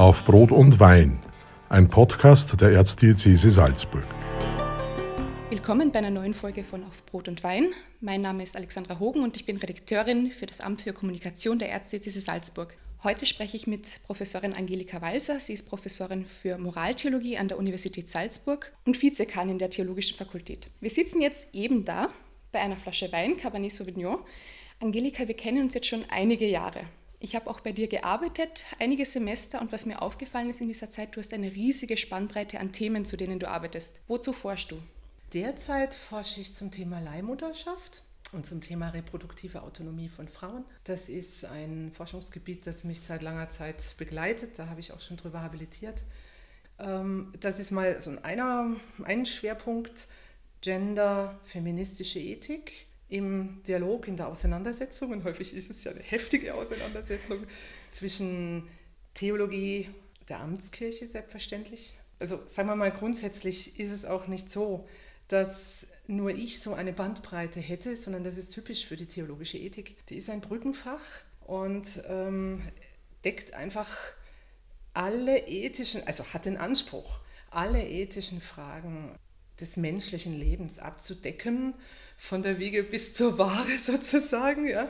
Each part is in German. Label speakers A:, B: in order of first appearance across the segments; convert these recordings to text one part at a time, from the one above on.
A: Auf Brot und Wein, ein Podcast der Erzdiözese Salzburg.
B: Willkommen bei einer neuen Folge von Auf Brot und Wein. Mein Name ist Alexandra Hogen und ich bin Redakteurin für das Amt für Kommunikation der Erzdiözese Salzburg. Heute spreche ich mit Professorin Angelika Walser. Sie ist Professorin für Moraltheologie an der Universität Salzburg und Vizekanin der Theologischen Fakultät. Wir sitzen jetzt eben da bei einer Flasche Wein, Cabernet Sauvignon. Angelika, wir kennen uns jetzt schon einige Jahre. Ich habe auch bei dir gearbeitet, einige Semester, und was mir aufgefallen ist in dieser Zeit, du hast eine riesige Spannbreite an Themen, zu denen du arbeitest. Wozu forschst du?
C: Derzeit forsche ich zum Thema Leihmutterschaft und zum Thema reproduktive Autonomie von Frauen. Das ist ein Forschungsgebiet, das mich seit langer Zeit begleitet. Da habe ich auch schon drüber habilitiert. Ähm, das ist mal so einer, ein Schwerpunkt Gender, feministische Ethik im Dialog, in der Auseinandersetzung, und häufig ist es ja eine heftige Auseinandersetzung zwischen Theologie der Amtskirche selbstverständlich. Also sagen wir mal, grundsätzlich ist es auch nicht so, dass nur ich so eine Bandbreite hätte, sondern das ist typisch für die theologische Ethik. Die ist ein Brückenfach und ähm, deckt einfach alle ethischen, also hat den Anspruch, alle ethischen Fragen des menschlichen Lebens abzudecken, von der Wiege bis zur Ware sozusagen. Ja.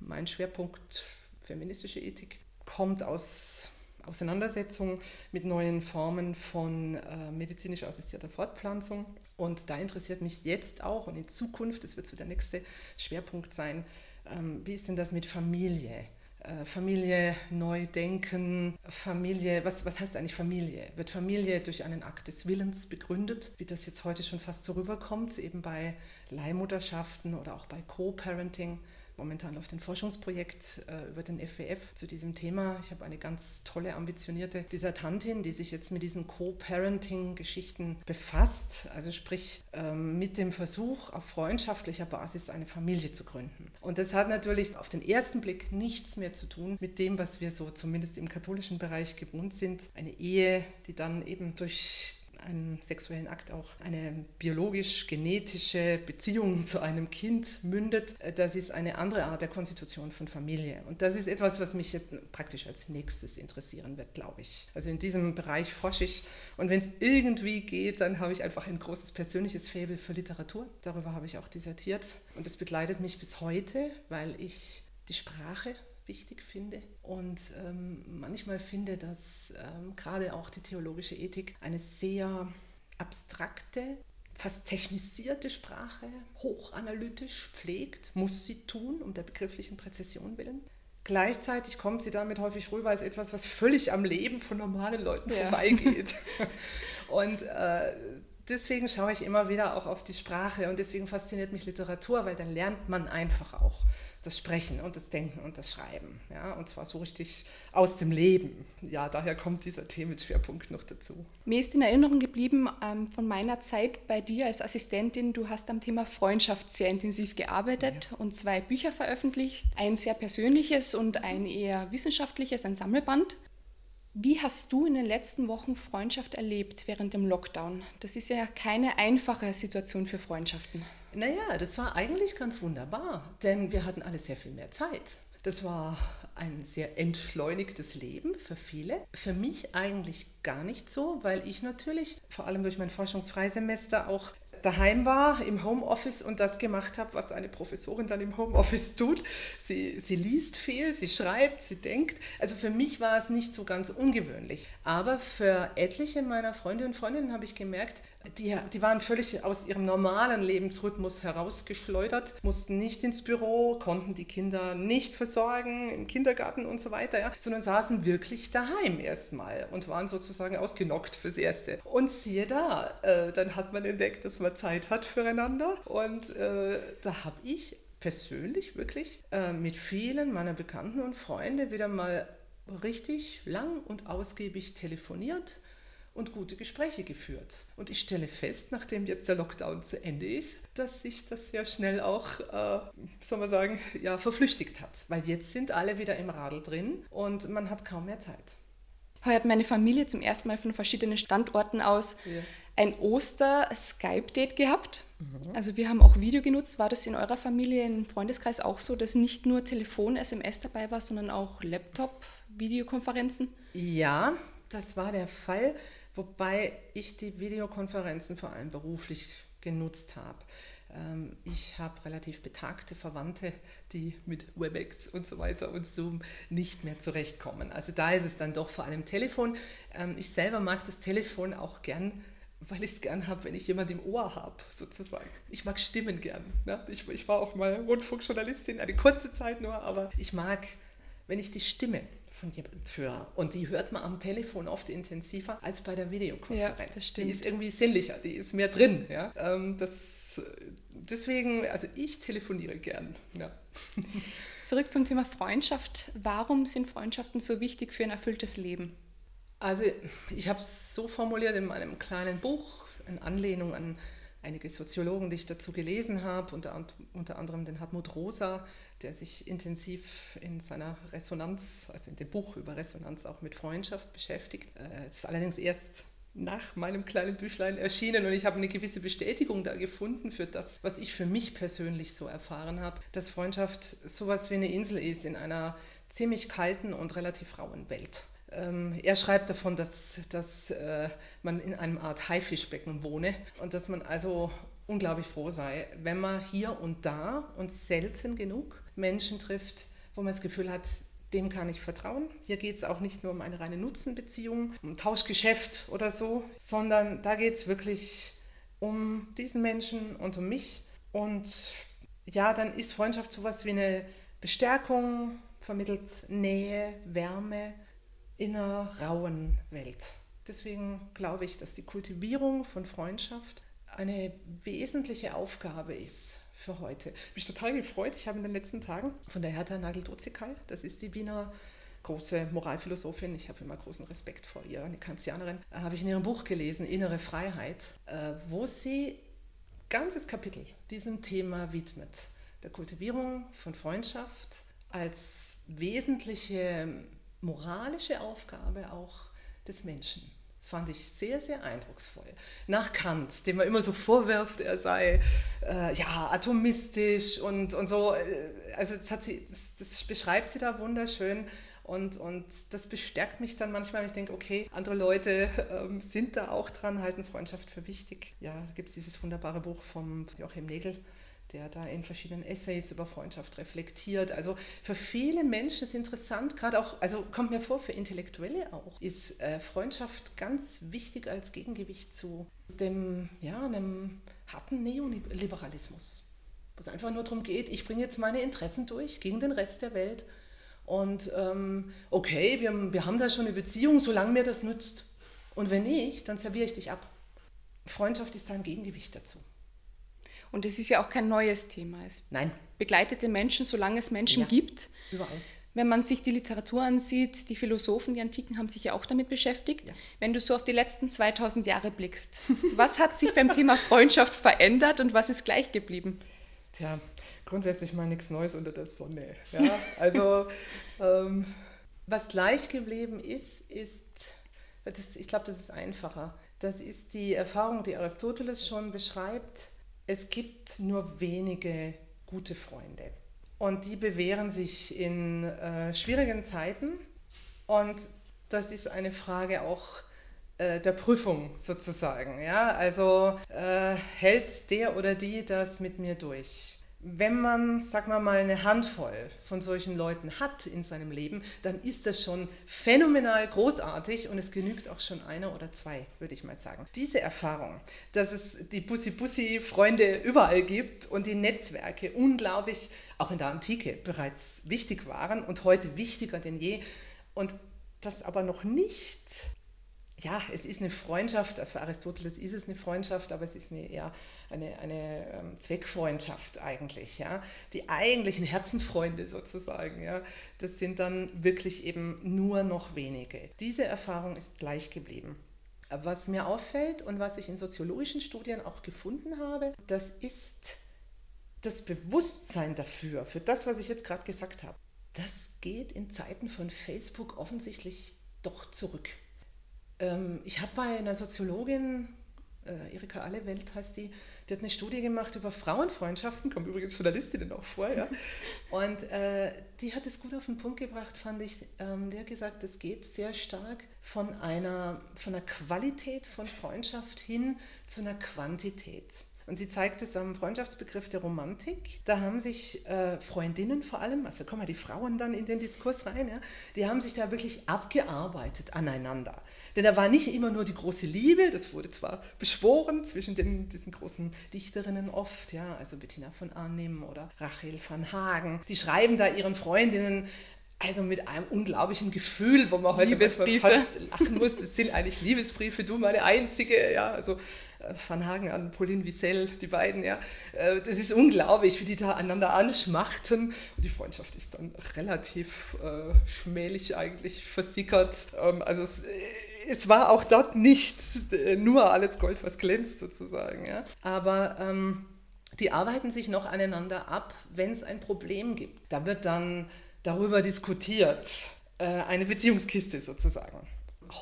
C: Mein Schwerpunkt feministische Ethik kommt aus Auseinandersetzung mit neuen Formen von äh, medizinisch assistierter Fortpflanzung. Und da interessiert mich jetzt auch und in Zukunft, das wird so der nächste Schwerpunkt sein, ähm, wie ist denn das mit Familie? Äh, Familie neu denken, Familie, was, was heißt eigentlich Familie? Wird Familie durch einen Akt des Willens begründet, wie das jetzt heute schon fast so rüberkommt, eben bei Leihmutterschaften oder auch bei Co-Parenting? Momentan auf ein Forschungsprojekt äh, über den FWF zu diesem Thema. Ich habe eine ganz tolle, ambitionierte Dissertantin, die sich jetzt mit diesen Co-Parenting-Geschichten befasst, also sprich ähm, mit dem Versuch, auf freundschaftlicher Basis eine Familie zu gründen. Und das hat natürlich auf den ersten Blick nichts mehr zu tun mit dem, was wir so zumindest im katholischen Bereich gewohnt sind. Eine Ehe, die dann eben durch einen sexuellen Akt auch eine biologisch-genetische Beziehung zu einem Kind mündet, äh, das ist eine andere Art der Konstitution von Familie. Und das ist etwas, was mich praktisch als nächstes interessieren wird, glaube ich. Also in diesem Bereich forsche ich. Und wenn es irgendwie geht, dann habe ich einfach ein großes persönliches Faible für Literatur. Darüber habe ich auch dissertiert. Und es begleitet mich bis heute, weil ich die Sprache wichtig finde und ähm, manchmal finde, dass ähm, gerade auch die theologische Ethik eine sehr abstrakte, fast technisierte Sprache hochanalytisch pflegt, muss sie tun, um der begrifflichen Präzision willen. Gleichzeitig kommt sie damit häufig rüber als etwas, was völlig am Leben von normalen Leuten ja. vorbeigeht. und äh, deswegen schaue ich immer wieder auch auf die Sprache und deswegen fasziniert mich Literatur, weil dann lernt man einfach auch das Sprechen und das Denken und das Schreiben. Ja, und zwar so richtig aus dem Leben. Ja, daher kommt dieser Themenschwerpunkt noch dazu.
B: Mir ist in Erinnerung geblieben ähm, von meiner Zeit bei dir als Assistentin, du hast am Thema Freundschaft sehr intensiv gearbeitet ja. und zwei Bücher veröffentlicht. Ein sehr persönliches und ein eher wissenschaftliches, ein Sammelband. Wie hast du in den letzten Wochen Freundschaft erlebt während dem Lockdown? Das ist ja keine einfache Situation für Freundschaften.
C: Naja, das war eigentlich ganz wunderbar, denn wir hatten alle sehr viel mehr Zeit. Das war ein sehr entschleunigtes Leben für viele. Für mich eigentlich gar nicht so, weil ich natürlich vor allem durch mein Forschungsfreisemester auch daheim war im Homeoffice und das gemacht habe, was eine Professorin dann im Homeoffice tut. Sie, sie liest viel, sie schreibt, sie denkt. Also für mich war es nicht so ganz ungewöhnlich. Aber für etliche meiner Freunde und Freundinnen habe ich gemerkt, die, die waren völlig aus ihrem normalen Lebensrhythmus herausgeschleudert, mussten nicht ins Büro, konnten die Kinder nicht versorgen im Kindergarten und so weiter, ja, sondern saßen wirklich daheim erstmal und waren sozusagen ausgenockt fürs Erste. Und siehe da, äh, dann hat man entdeckt, dass man Zeit hat füreinander. Und äh, da habe ich persönlich wirklich äh, mit vielen meiner Bekannten und Freunde wieder mal richtig lang und ausgiebig telefoniert und gute Gespräche geführt. Und ich stelle fest, nachdem jetzt der Lockdown zu Ende ist, dass sich das sehr schnell auch, äh, soll man sagen, ja, verflüchtigt hat. Weil jetzt sind alle wieder im Radl drin und man hat kaum mehr Zeit.
B: heuert meine Familie zum ersten Mal von verschiedenen Standorten aus ja. ein Oster-Skype-Date gehabt. Mhm. Also wir haben auch Video genutzt. War das in eurer Familie, im Freundeskreis auch so, dass nicht nur Telefon, SMS dabei war, sondern auch Laptop, Videokonferenzen?
C: Ja, das war der Fall, wobei ich die Videokonferenzen vor allem beruflich genutzt habe. Ähm, ich habe relativ betagte Verwandte, die mit WebEx und so weiter und Zoom nicht mehr zurechtkommen. Also da ist es dann doch vor allem Telefon. Ähm, ich selber mag das Telefon auch gern, weil ich es gern habe, wenn ich jemand im Ohr habe, sozusagen. Ich mag Stimmen gern. Ne? Ich, ich war auch mal Rundfunkjournalistin, eine kurze Zeit nur, aber ich mag, wenn ich die Stimme von jemandem höre. Und die hört man am Telefon oft intensiver als bei der Videokonferenz. Ja, das stimmt. Die ist irgendwie sinnlicher, die ist mehr drin. Ja? Ähm, das, deswegen, also ich telefoniere gern. Ja.
B: Zurück zum Thema Freundschaft. Warum sind Freundschaften so wichtig für ein erfülltes Leben?
C: Also ich habe es so formuliert in meinem kleinen Buch, in Anlehnung an einige Soziologen, die ich dazu gelesen habe, unter, unter anderem den Hartmut Rosa, der sich intensiv in seiner Resonanz, also in dem Buch über Resonanz auch mit Freundschaft beschäftigt. Äh, das ist allerdings erst nach meinem kleinen Büchlein erschienen und ich habe eine gewisse Bestätigung da gefunden für das, was ich für mich persönlich so erfahren habe, dass Freundschaft sowas wie eine Insel ist in einer ziemlich kalten und relativ rauen Welt. Ähm, er schreibt davon, dass, dass äh, man in einem Art Haifischbecken wohne und dass man also unglaublich froh sei, wenn man hier und da und selten genug Menschen trifft, wo man das Gefühl hat, dem kann ich vertrauen. Hier geht es auch nicht nur um eine reine Nutzenbeziehung, um Tauschgeschäft oder so, sondern da geht es wirklich um diesen Menschen und um mich. Und ja, dann ist Freundschaft sowas wie eine Bestärkung, vermittelt Nähe, Wärme in einer rauen Welt. Deswegen glaube ich, dass die Kultivierung von Freundschaft eine wesentliche Aufgabe ist für heute. Mich total gefreut. Ich habe in den letzten Tagen von der Hertha Nagel-Dozikal, das ist die Wiener große Moralphilosophin, ich habe immer großen Respekt vor ihr, eine Kantianerin, äh, habe ich in ihrem Buch gelesen, Innere Freiheit, äh, wo sie ganzes Kapitel diesem Thema widmet, der Kultivierung von Freundschaft als wesentliche moralische Aufgabe auch des Menschen fand ich sehr, sehr eindrucksvoll. Nach Kant, dem man immer so vorwirft, er sei äh, ja, atomistisch und, und so. Äh, also das, sie, das, beschreibt sie da wunderschön. Und, und das bestärkt mich dann manchmal, wenn ich denke, okay, andere Leute ähm, sind da auch dran, halten Freundschaft für wichtig. Ja, da gibt es dieses wunderbare Buch vom Joachim Nägel, der da in verschiedenen Essays über Freundschaft reflektiert. Also für viele Menschen ist interessant, gerade auch, also kommt mir vor, für Intellektuelle auch, ist äh, Freundschaft ganz wichtig als Gegengewicht zu dem, ja, einem harten Neoliberalismus, wo es einfach nur darum geht, ich bringe jetzt meine Interessen durch gegen den Rest der Welt. Und ähm, okay, wir, wir haben da schon eine Beziehung, solange mir das nützt. Und wenn nicht, dann serviere ich dich ab. Freundschaft ist ein Gegengewicht dazu.
B: Und es ist ja auch kein neues Thema. Es
C: Nein.
B: begleitet den Menschen, solange es Menschen
C: ja,
B: gibt.
C: Überall.
B: Wenn man sich die Literatur ansieht, die Philosophen, die Antiken haben sich ja auch damit beschäftigt. Ja. Wenn du so auf die letzten 2000 Jahre blickst, was hat sich beim Thema Freundschaft verändert und was ist gleich geblieben?
C: Tja, grundsätzlich mal nichts Neues unter der Sonne. Ja? Also, ähm, was gleich geblieben ist, ist, das, ich glaube, das ist einfacher. Das ist die Erfahrung, die Aristoteles schon beschreibt, es gibt nur wenige gute Freunde. Und die bewähren sich in äh, schwierigen Zeiten. Und das ist eine Frage auch äh, der Prüfung sozusagen. Ja? Also äh, hält der oder die das mit mir durch? Wenn man, sagen wir mal, eine Handvoll von solchen Leuten hat in seinem Leben, dann ist das schon phänomenal großartig und es genügt auch schon einer oder zwei, würde ich mal sagen. Diese Erfahrung, dass es die Bussi-Bussi-Freunde überall gibt und die Netzwerke unglaublich, auch in der Antike bereits wichtig waren und heute wichtiger denn je und das aber noch nicht ja, es ist eine Freundschaft, für Aristoteles ist es eine Freundschaft, aber es ist eine, eher eine, eine ähm, Zweckfreundschaft eigentlich. Ja. Die eigentlichen Herzensfreunde sozusagen, ja, das sind dann wirklich eben nur noch wenige. Diese Erfahrung ist gleich geblieben. Was mir auffällt und was ich in soziologischen Studien auch gefunden habe, das ist das Bewusstsein dafür, für das, was ich jetzt gerade gesagt habe. Das geht in Zeiten von Facebook offensichtlich doch zurück. Ähm, ich habe bei einer Soziologin, äh, Erika Allewelt heißt die, die hat eine Studie gemacht über Frauenfreundschaften, kommen übrigens Journalistinnen auch vor, ja. Und äh, die hat es gut auf den Punkt gebracht, fand ich. Ähm, die hat gesagt, es geht sehr stark von einer, von einer Qualität von Freundschaft hin zu einer Quantität. Und sie zeigt es am Freundschaftsbegriff der Romantik. Da haben sich äh, Freundinnen vor allem, also kommen die Frauen dann in den Diskurs rein, ja, die haben sich da wirklich abgearbeitet aneinander. Denn da war nicht immer nur die große Liebe, das wurde zwar beschworen zwischen den, diesen großen Dichterinnen oft, ja, also Bettina von Arnim oder Rachel van Hagen, die schreiben da ihren Freundinnen also mit einem unglaublichen Gefühl, wo man heute fast lachen muss. Das sind eigentlich Liebesbriefe, du meine einzige, ja, also äh, Van Hagen an Pauline Wiesel, die beiden, ja. Äh, das ist unglaublich, wie die da einander anschmachten. Und die Freundschaft ist dann relativ äh, schmählich eigentlich versickert. Ähm, also es, es, war auch dort nicht nur alles Gold, was glänzt sozusagen, ja. Aber ähm, die arbeiten sich noch aneinander ab, wenn es ein Problem gibt. Da wird dann darüber diskutiert. Äh, eine Beziehungskiste sozusagen.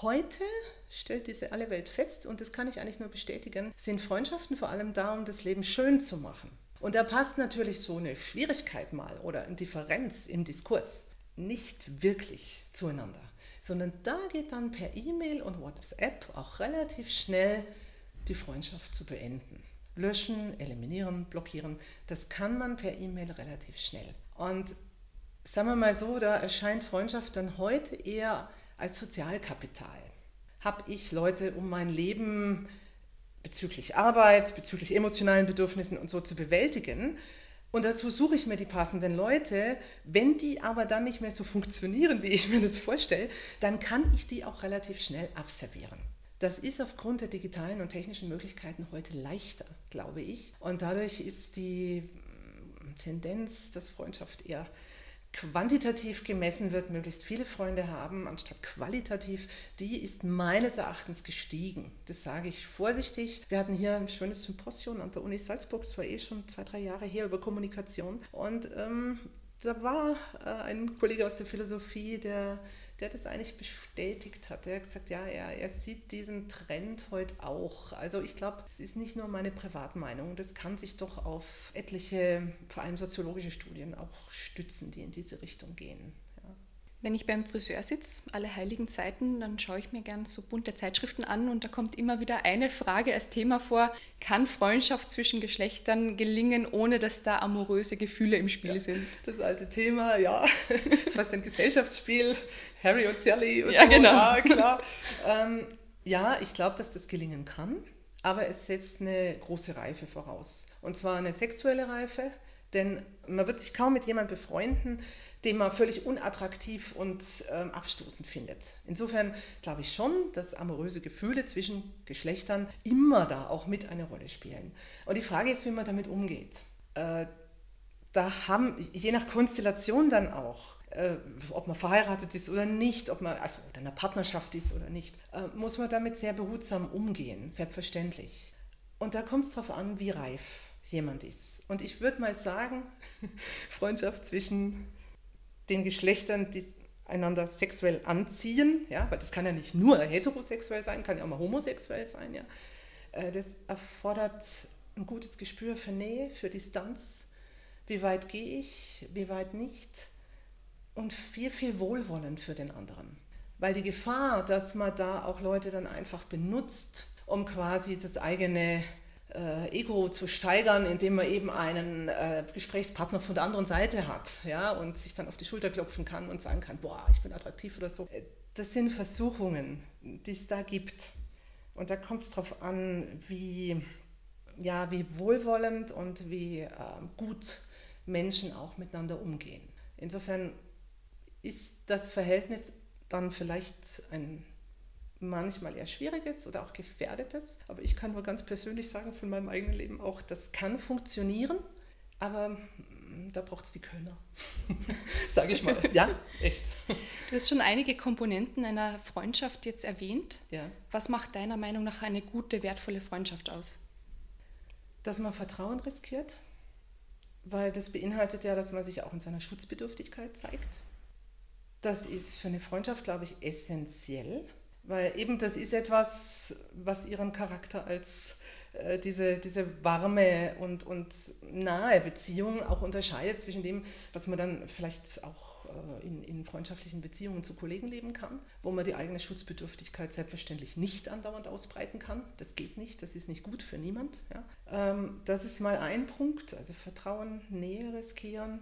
C: Heute stellt diese alle Welt fest, und das kann ich eigentlich nur bestätigen, sind Freundschaften vor allem da, um das Leben schön zu machen. Und da passt natürlich so eine Schwierigkeit mal oder eine Differenz im Diskurs nicht wirklich zueinander, sondern da geht dann per E-Mail und WhatsApp auch relativ schnell die Freundschaft zu beenden. Löschen, eliminieren, blockieren, das kann man per E-Mail relativ schnell. Und sagen wir mal so, da erscheint Freundschaft dann heute eher als Sozialkapital. Habe ich Leute um mein Leben bezüglich Arbeit, bezüglich emotionalen Bedürfnissen und so zu bewältigen. Und dazu suche ich mir die passenden Leute. Wenn die aber dann nicht mehr so funktionieren, wie ich mir das vorstelle, dann kann ich die auch relativ schnell abservieren. Das ist aufgrund der digitalen und technischen Möglichkeiten heute leichter, glaube ich. Und dadurch ist die Tendenz, dass Freundschaft eher quantitativ gemessen wird, möglichst viele Freunde haben, anstatt qualitativ, die ist meines Erachtens gestiegen. Das sage ich vorsichtig. Wir hatten hier ein schönes Symposium an der Uni Salzburg, das war eh schon zwei, drei Jahre her, über Kommunikation. Und ähm, da war äh, ein Kollege aus der Philosophie, der der das eigentlich bestätigt hat. Der hat gesagt, ja, er, er sieht diesen Trend heute auch. Also ich glaube, es ist nicht nur meine Privatmeinung, das kann sich doch auf etliche, vor allem soziologische Studien auch stützen, die in diese Richtung gehen.
B: Wenn ich beim Friseur sitze, alle heiligen Zeiten, dann schaue ich mir gern so bunte Zeitschriften an und da kommt immer wieder eine Frage als Thema vor, kann Freundschaft zwischen Geschlechtern gelingen, ohne dass da amoröse Gefühle im Spiel
C: ja,
B: sind?
C: Das alte Thema, ja. Das ist fast ein Gesellschaftsspiel, Harry und Sally und
B: ja,
C: so.
B: Genau.
C: Ja, klar. ähm, ja, ich glaube, dass das gelingen kann, aber es setzt eine große Reife voraus. Und zwar eine sexuelle Reife, denn man wird sich kaum mit jemandem befreunden, den man völlig unattraktiv und ähm, abstoßend findet. Insofern glaube ich schon, dass amoröse Gefühle zwischen Geschlechtern immer da auch mit eine Rolle spielen. Und die Frage ist, wie man damit umgeht. Äh, da haben, je nach Konstellation dann auch, äh, ob man verheiratet ist oder nicht, ob man also in einer Partnerschaft ist oder nicht, äh, muss man damit sehr behutsam umgehen, selbstverständlich. Und da kommt es darauf an, wie reif jemand ist. Und ich würde mal sagen, Freundschaft zwischen den Geschlechtern, die einander sexuell anziehen, ja, weil das kann ja nicht nur heterosexuell sein, kann ja auch mal homosexuell sein, ja. Äh, das erfordert ein gutes Gespür für Nähe, für Distanz. Wie weit gehe ich, wie weit nicht? Und viel, viel Wohlwollen für den anderen. Weil die Gefahr, dass man da auch Leute dann einfach benutzt, um quasi das eigene Ego zu steigern, indem man eben einen äh, Gesprächspartner von der anderen Seite hat ja, und sich dann auf die Schulter klopfen kann und sagen kann, boah, ich bin attraktiv oder so. Äh, das sind Versuchungen, die es da gibt. Und da kommt es darauf an, wie, ja, wie wohlwollend und wie äh, gut Menschen auch miteinander umgehen. Insofern ist das Verhältnis dann vielleicht ein manchmal eher schwieriges oder auch gefährdetes. Aber ich kann nur ganz persönlich sagen von meinem eigenen Leben auch, das kann funktionieren, aber mm, da braucht es die Kölner, sage ich mal. Ja, echt.
B: Du hast schon einige Komponenten einer Freundschaft jetzt erwähnt.
C: Ja.
B: Was macht deiner Meinung nach eine gute, wertvolle Freundschaft aus?
C: Dass man Vertrauen riskiert, weil das beinhaltet ja, dass man sich auch in seiner Schutzbedürftigkeit zeigt Das ist für eine Freundschaft, glaube ich, essentiell, weil eben das ist etwas, was ihren Charakter als äh, diese, diese warme und, und nahe Beziehung auch unterscheidet zwischen dem, was man dann vielleicht auch äh, in, in freundschaftlichen Beziehungen zu Kollegen leben kann, wo man die eigene Schutzbedürftigkeit selbstverständlich nicht andauernd ausbreiten kann. Das geht nicht, das ist nicht gut für niemand. Ja. Ähm, das ist mal ein Punkt, also Vertrauen, Nähe riskieren.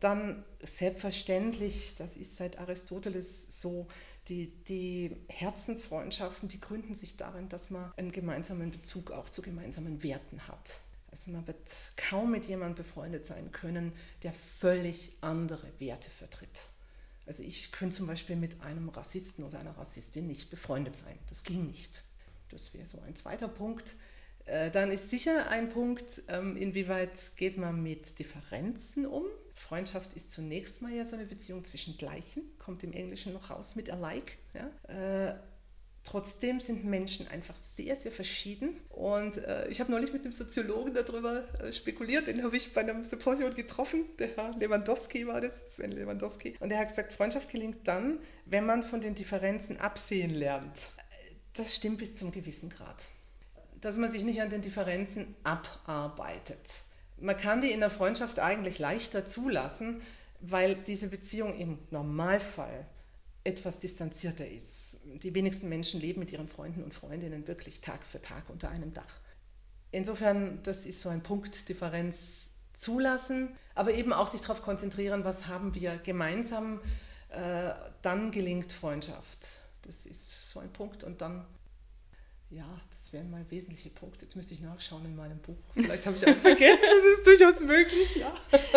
C: Dann selbstverständlich, das ist seit Aristoteles so, die, die Herzensfreundschaften, die gründen sich darin, dass man einen gemeinsamen Bezug auch zu gemeinsamen Werten hat. Also man wird kaum mit jemandem befreundet sein können, der völlig andere Werte vertritt. Also ich könnte zum Beispiel mit einem Rassisten oder einer Rassistin nicht befreundet sein. Das ging nicht. Das wäre so ein zweiter Punkt. Äh, dann ist sicher ein Punkt, ähm, inwieweit geht man mit Differenzen um. Freundschaft ist zunächst mal ja so eine Beziehung zwischen Gleichen, kommt im Englischen noch raus mit alike. Ja? Äh, trotzdem sind Menschen einfach sehr, sehr verschieden. Und äh, ich habe neulich mit einem Soziologen darüber äh, spekuliert, den habe ich bei einem Symposium getroffen, der Herr Lewandowski war das, Sven Lewandowski. Und der hat gesagt, Freundschaft gelingt dann, wenn man von den Differenzen absehen lernt. Das stimmt bis zum gewissen Grad. Dass man sich nicht an den Differenzen abarbeitet man kann die in der Freundschaft eigentlich leichter zulassen, weil diese Beziehung im Normalfall etwas distanzierter ist. Die wenigsten Menschen leben mit ihren Freunden und Freundinnen wirklich Tag für Tag unter einem Dach. Insofern, das ist so ein Punkt, Differenz zulassen, aber eben auch sich darauf konzentrieren, was haben wir gemeinsam, äh, dann gelingt Freundschaft. Das ist so ein Punkt und dann ja, das wären mal wesentliche Punkte. Jetzt müsste ich nachschauen in meinem Buch. Vielleicht habe ich einen vergessen, das ist durchaus möglich, ja.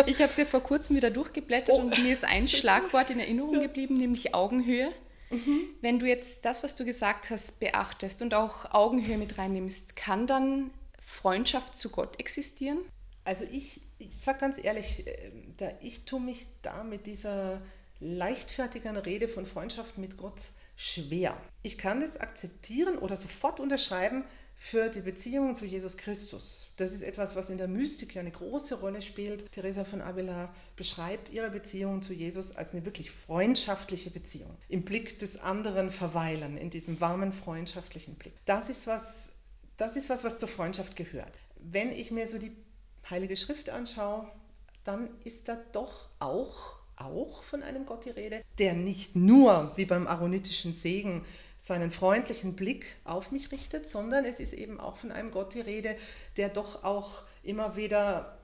B: Ich habe es ja vor kurzem wieder durchgeblättert oh. und mir ist ein Schlagwort in Erinnerung ja. geblieben, nämlich Augenhöhe. Mhm. Wenn du jetzt das, was du gesagt hast, beachtest und auch Augenhöhe mit reinnimmst, kann dann Freundschaft zu Gott existieren?
C: Also ich, ich sage ganz ehrlich, äh, da ich tue mich da mit dieser leichtfertigen Rede von Freundschaft mit Gott schwer. Ich kann das akzeptieren oder sofort unterschreiben für die Beziehung zu Jesus Christus. Das ist etwas, was in der Mystik ja eine große Rolle spielt. Teresa von Avila beschreibt ihre Beziehung zu Jesus als eine wirklich freundschaftliche Beziehung. Im Blick des anderen verweilen, in diesem warmen, freundschaftlichen Blick. Das ist was, das ist was, was zur Freundschaft gehört. Wenn ich mir so die Heilige Schrift anschaue, dann ist da doch auch auch von einem Gott die Rede, der nicht nur wie beim aaronitischen Segen seinen freundlichen Blick auf mich richtet, sondern es ist eben auch von einem Gott die Rede, der doch auch immer wieder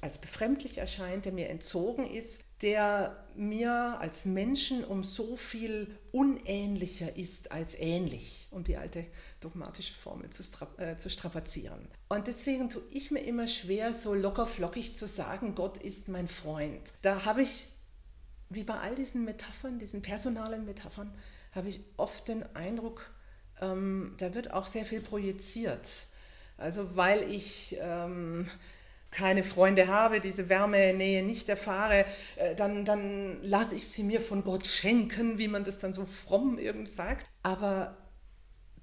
C: als befremdlich erscheint, der mir entzogen ist, der mir als Menschen um so viel unähnlicher ist als ähnlich, um die alte dogmatische Formel zu, äh, zu strapazieren. Und deswegen tue ich mir immer schwer, so lockerflockig zu sagen, Gott ist mein Freund. Da habe ich, wie bei all diesen Metaphern, diesen personalen Metaphern, habe ich oft den Eindruck, ähm, da wird auch sehr viel projiziert. Also weil ich... Ähm, keine Freunde habe, diese Wärme, Nähe nicht erfahre, äh, dann, dann lasse ich sie mir von Gott schenken, wie man das dann so fromm irgend sagt. Aber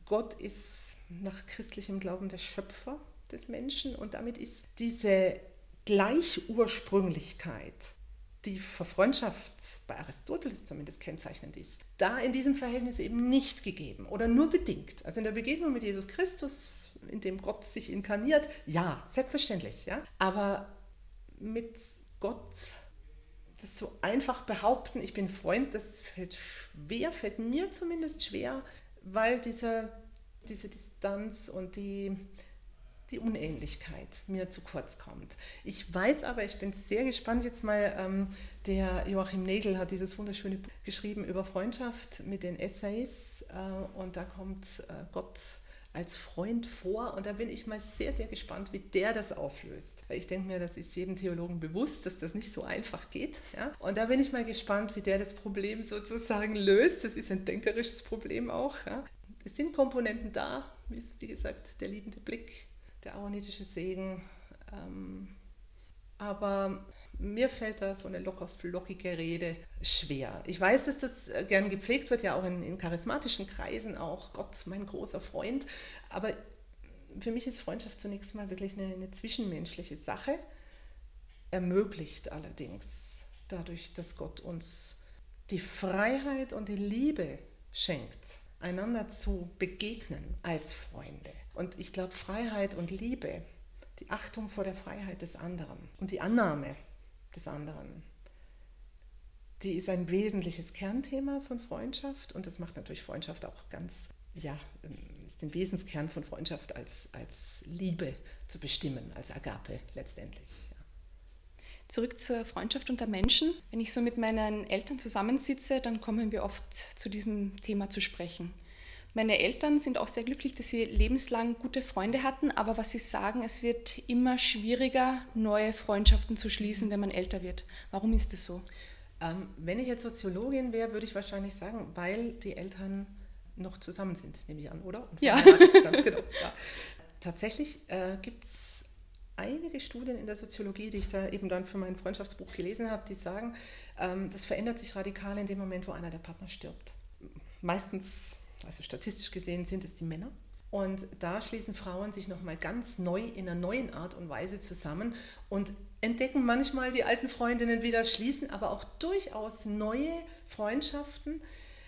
C: Gott ist nach christlichem Glauben der Schöpfer des Menschen und damit ist diese Gleichursprünglichkeit, die für Freundschaft bei Aristoteles zumindest kennzeichnend ist, da in diesem Verhältnis eben nicht gegeben oder nur bedingt. Also in der Begegnung mit Jesus Christus in dem Gott sich inkarniert? Ja, selbstverständlich. Ja? Aber mit Gott das so einfach behaupten, ich bin Freund, das fällt schwer, fällt mir zumindest schwer, weil diese, diese Distanz und die, die Unähnlichkeit mir zu kurz kommt. Ich weiß aber, ich bin sehr gespannt jetzt mal, ähm, der Joachim Nägel hat dieses wunderschöne Buch geschrieben über Freundschaft mit den Essays äh, und da kommt äh, Gott als Freund vor und da bin ich mal sehr, sehr gespannt, wie der das auflöst. Weil ich denke mir, das ist jedem Theologen bewusst, dass das nicht so einfach geht. Ja? Und da bin ich mal gespannt, wie der das Problem sozusagen löst. Das ist ein denkerisches Problem auch. Ja? Es sind Komponenten da, wie gesagt, der liebende Blick, der auronitische Segen. Ähm, aber mir fällt da so eine locker flockige Rede schwer. Ich weiß, dass das äh, gern gepflegt wird, ja auch in, in charismatischen Kreisen, auch Gott, mein großer Freund. Aber für mich ist Freundschaft zunächst mal wirklich eine, eine zwischenmenschliche Sache, ermöglicht allerdings dadurch, dass Gott uns die Freiheit und die Liebe schenkt, einander zu begegnen als Freunde. Und ich glaube, Freiheit und Liebe, die Achtung vor der Freiheit des anderen und die Annahme des anderen, die ist ein wesentliches Kernthema von Freundschaft und das macht natürlich Freundschaft auch ganz, ja, ist den Wesenskern von Freundschaft als, als Liebe zu bestimmen, als Agape letztendlich.
B: Zurück zur Freundschaft unter Menschen. Wenn ich so mit meinen Eltern zusammensitze, dann kommen wir oft zu diesem Thema zu sprechen. Meine Eltern sind auch sehr glücklich, dass sie lebenslang gute Freunde hatten, aber was sie sagen, es wird immer schwieriger, neue Freundschaften zu schließen, wenn man älter wird. Warum ist das so?
C: Ähm, wenn ich jetzt Soziologin wäre, würde ich wahrscheinlich sagen, weil die Eltern noch zusammen sind, nehme ich an, oder?
B: ja.
C: Ganz genau. Ja. Tatsächlich äh, gibt es einige Studien in der Soziologie, die ich da eben dann für mein Freundschaftsbuch gelesen habe, die sagen, ähm, das verändert sich radikal in dem Moment, wo einer der Partner stirbt. Meistens, also statistisch gesehen, sind es die Männer. Und da schließen Frauen sich nochmal ganz neu in einer neuen Art und Weise zusammen und entdecken manchmal die alten Freundinnen wieder, schließen aber auch durchaus neue Freundschaften,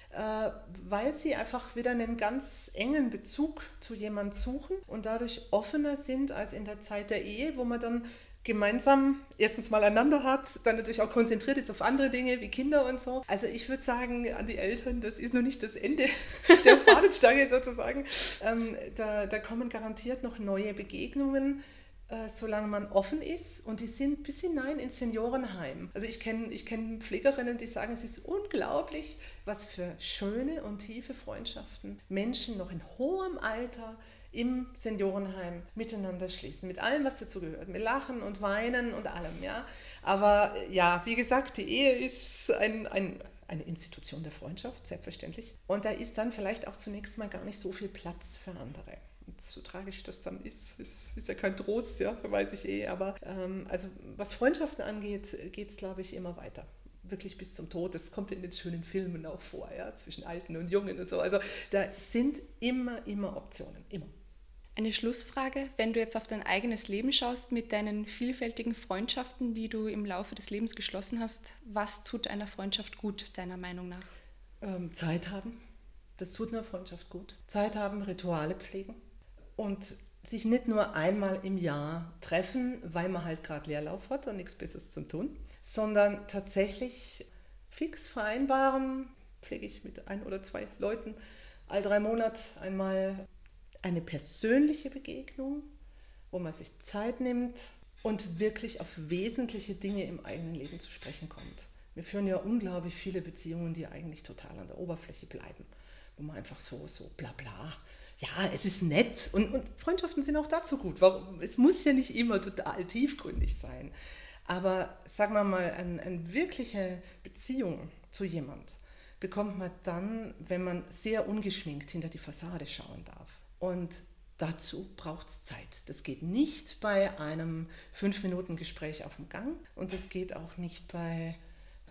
C: äh, weil sie einfach wieder einen ganz engen Bezug zu jemandem suchen und dadurch offener sind als in der Zeit der Ehe, wo man dann gemeinsam erstens mal einander hat, dann natürlich auch konzentriert ist auf andere Dinge wie Kinder und so. Also ich würde sagen an die Eltern, das ist noch nicht das Ende der Fahnenstange sozusagen. Ähm, da, da kommen garantiert noch neue Begegnungen äh, solange man offen ist. Und die sind bis hinein ins Seniorenheim. Also ich kenne ich kenn Pflegerinnen, die sagen, es ist unglaublich, was für schöne und tiefe Freundschaften Menschen noch in hohem Alter im Seniorenheim miteinander schließen, mit allem, was dazu gehört, mit Lachen und Weinen und allem, ja. Aber ja, wie gesagt, die Ehe ist ein, ein, eine Institution der Freundschaft, selbstverständlich. Und da ist dann vielleicht auch zunächst mal gar nicht so viel Platz für andere so tragisch das dann ist, ist, ist ja kein Trost, ja, weiß ich eh. Aber ähm, also was Freundschaften angeht, geht es, glaube ich, immer weiter. Wirklich bis zum Tod. Das kommt in den schönen Filmen auch vor, ja, zwischen Alten und Jungen und so. Also da sind immer, immer Optionen, immer.
B: Eine Schlussfrage, wenn du jetzt auf dein eigenes Leben schaust mit deinen vielfältigen Freundschaften, die du im Laufe des Lebens geschlossen hast, was tut einer Freundschaft gut, deiner Meinung nach?
C: Ähm, Zeit haben, das tut einer Freundschaft gut. Zeit haben, Rituale pflegen und sich nicht nur einmal im Jahr treffen, weil man halt gerade Leerlauf hat und nichts Besseres zu tun, sondern tatsächlich fix vereinbaren, pflege ich mit ein oder zwei Leuten, all drei Monate einmal eine persönliche Begegnung, wo man sich Zeit nimmt und wirklich auf wesentliche Dinge im eigenen Leben zu sprechen kommt. Wir führen ja unglaublich viele Beziehungen, die eigentlich total an der Oberfläche bleiben, wo man einfach so, so bla bla ja, es ist nett und, und Freundschaften sind auch dazu gut. Warum? Es muss ja nicht immer total tiefgründig sein. Aber sagen wir mal, eine, eine wirkliche Beziehung zu jemand bekommt man dann, wenn man sehr ungeschminkt hinter die Fassade schauen darf. Und dazu braucht es Zeit. Das geht nicht bei einem fünf Minuten Gespräch auf dem Gang und das geht auch nicht bei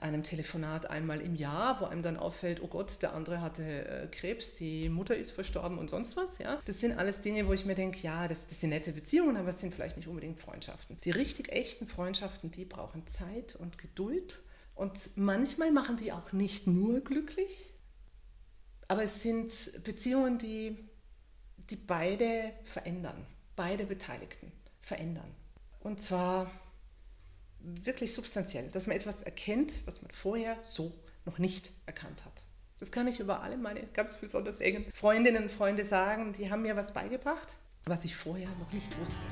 C: einem Telefonat einmal im Jahr, wo einem dann auffällt, oh Gott, der andere hatte äh, Krebs, die Mutter ist verstorben und sonst was. Ja? Das sind alles Dinge, wo ich mir denke, ja, das, das sind nette Beziehungen, aber es sind vielleicht nicht unbedingt Freundschaften. Die richtig echten Freundschaften, die brauchen Zeit und Geduld. Und manchmal machen die auch nicht nur glücklich, aber es sind Beziehungen, die, die beide verändern, beide Beteiligten verändern. Und zwar wirklich substanziell, dass man etwas erkennt, was man vorher so noch nicht erkannt hat. Das kann ich über alle meine ganz besonders engen Freundinnen und Freunde sagen. Die haben mir was beigebracht, was ich vorher noch nicht wusste.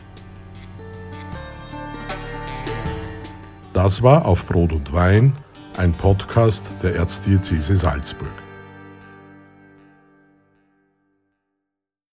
A: Das war auf Brot und Wein, ein Podcast der Erzdiözese Salzburg.